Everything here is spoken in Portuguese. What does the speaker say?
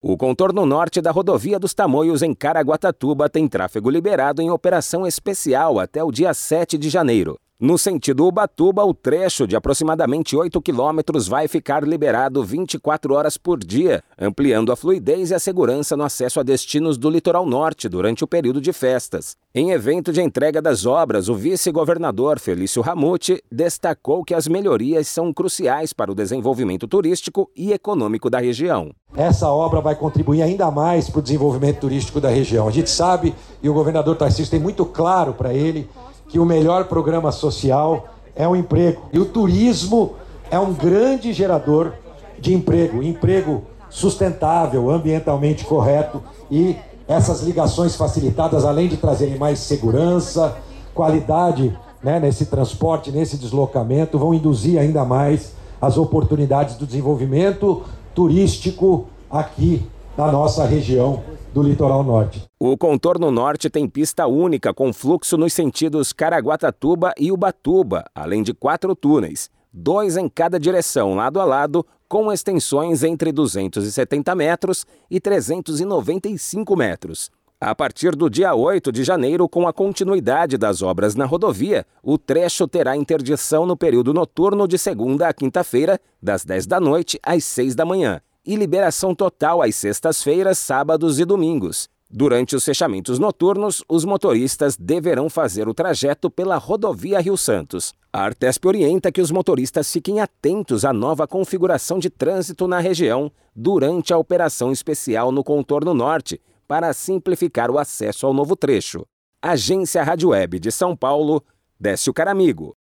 O contorno norte da rodovia dos Tamoios em Caraguatatuba tem tráfego liberado em operação especial até o dia 7 de janeiro. No sentido Ubatuba, o trecho de aproximadamente 8 quilômetros vai ficar liberado 24 horas por dia, ampliando a fluidez e a segurança no acesso a destinos do litoral norte durante o período de festas. Em evento de entrega das obras, o vice-governador Felício Ramute destacou que as melhorias são cruciais para o desenvolvimento turístico e econômico da região. Essa obra vai contribuir ainda mais para o desenvolvimento turístico da região. A gente sabe, e o governador Tarcísio tem muito claro para ele, que o melhor programa social é o emprego. E o turismo é um grande gerador de emprego, emprego sustentável, ambientalmente correto e essas ligações facilitadas, além de trazerem mais segurança, qualidade né, nesse transporte, nesse deslocamento, vão induzir ainda mais as oportunidades do desenvolvimento turístico aqui na nossa região do litoral norte. O contorno norte tem pista única com fluxo nos sentidos Caraguatatuba e Ubatuba, além de quatro túneis, dois em cada direção, lado a lado, com extensões entre 270 metros e 395 metros. A partir do dia 8 de janeiro, com a continuidade das obras na rodovia, o trecho terá interdição no período noturno de segunda a quinta-feira, das 10 da noite às 6 da manhã, e liberação total às sextas-feiras, sábados e domingos. Durante os fechamentos noturnos, os motoristas deverão fazer o trajeto pela rodovia Rio Santos. A Artesp orienta que os motoristas fiquem atentos à nova configuração de trânsito na região durante a operação especial no contorno norte, para simplificar o acesso ao novo trecho. Agência Rádio Web de São Paulo, Décio Caramigo.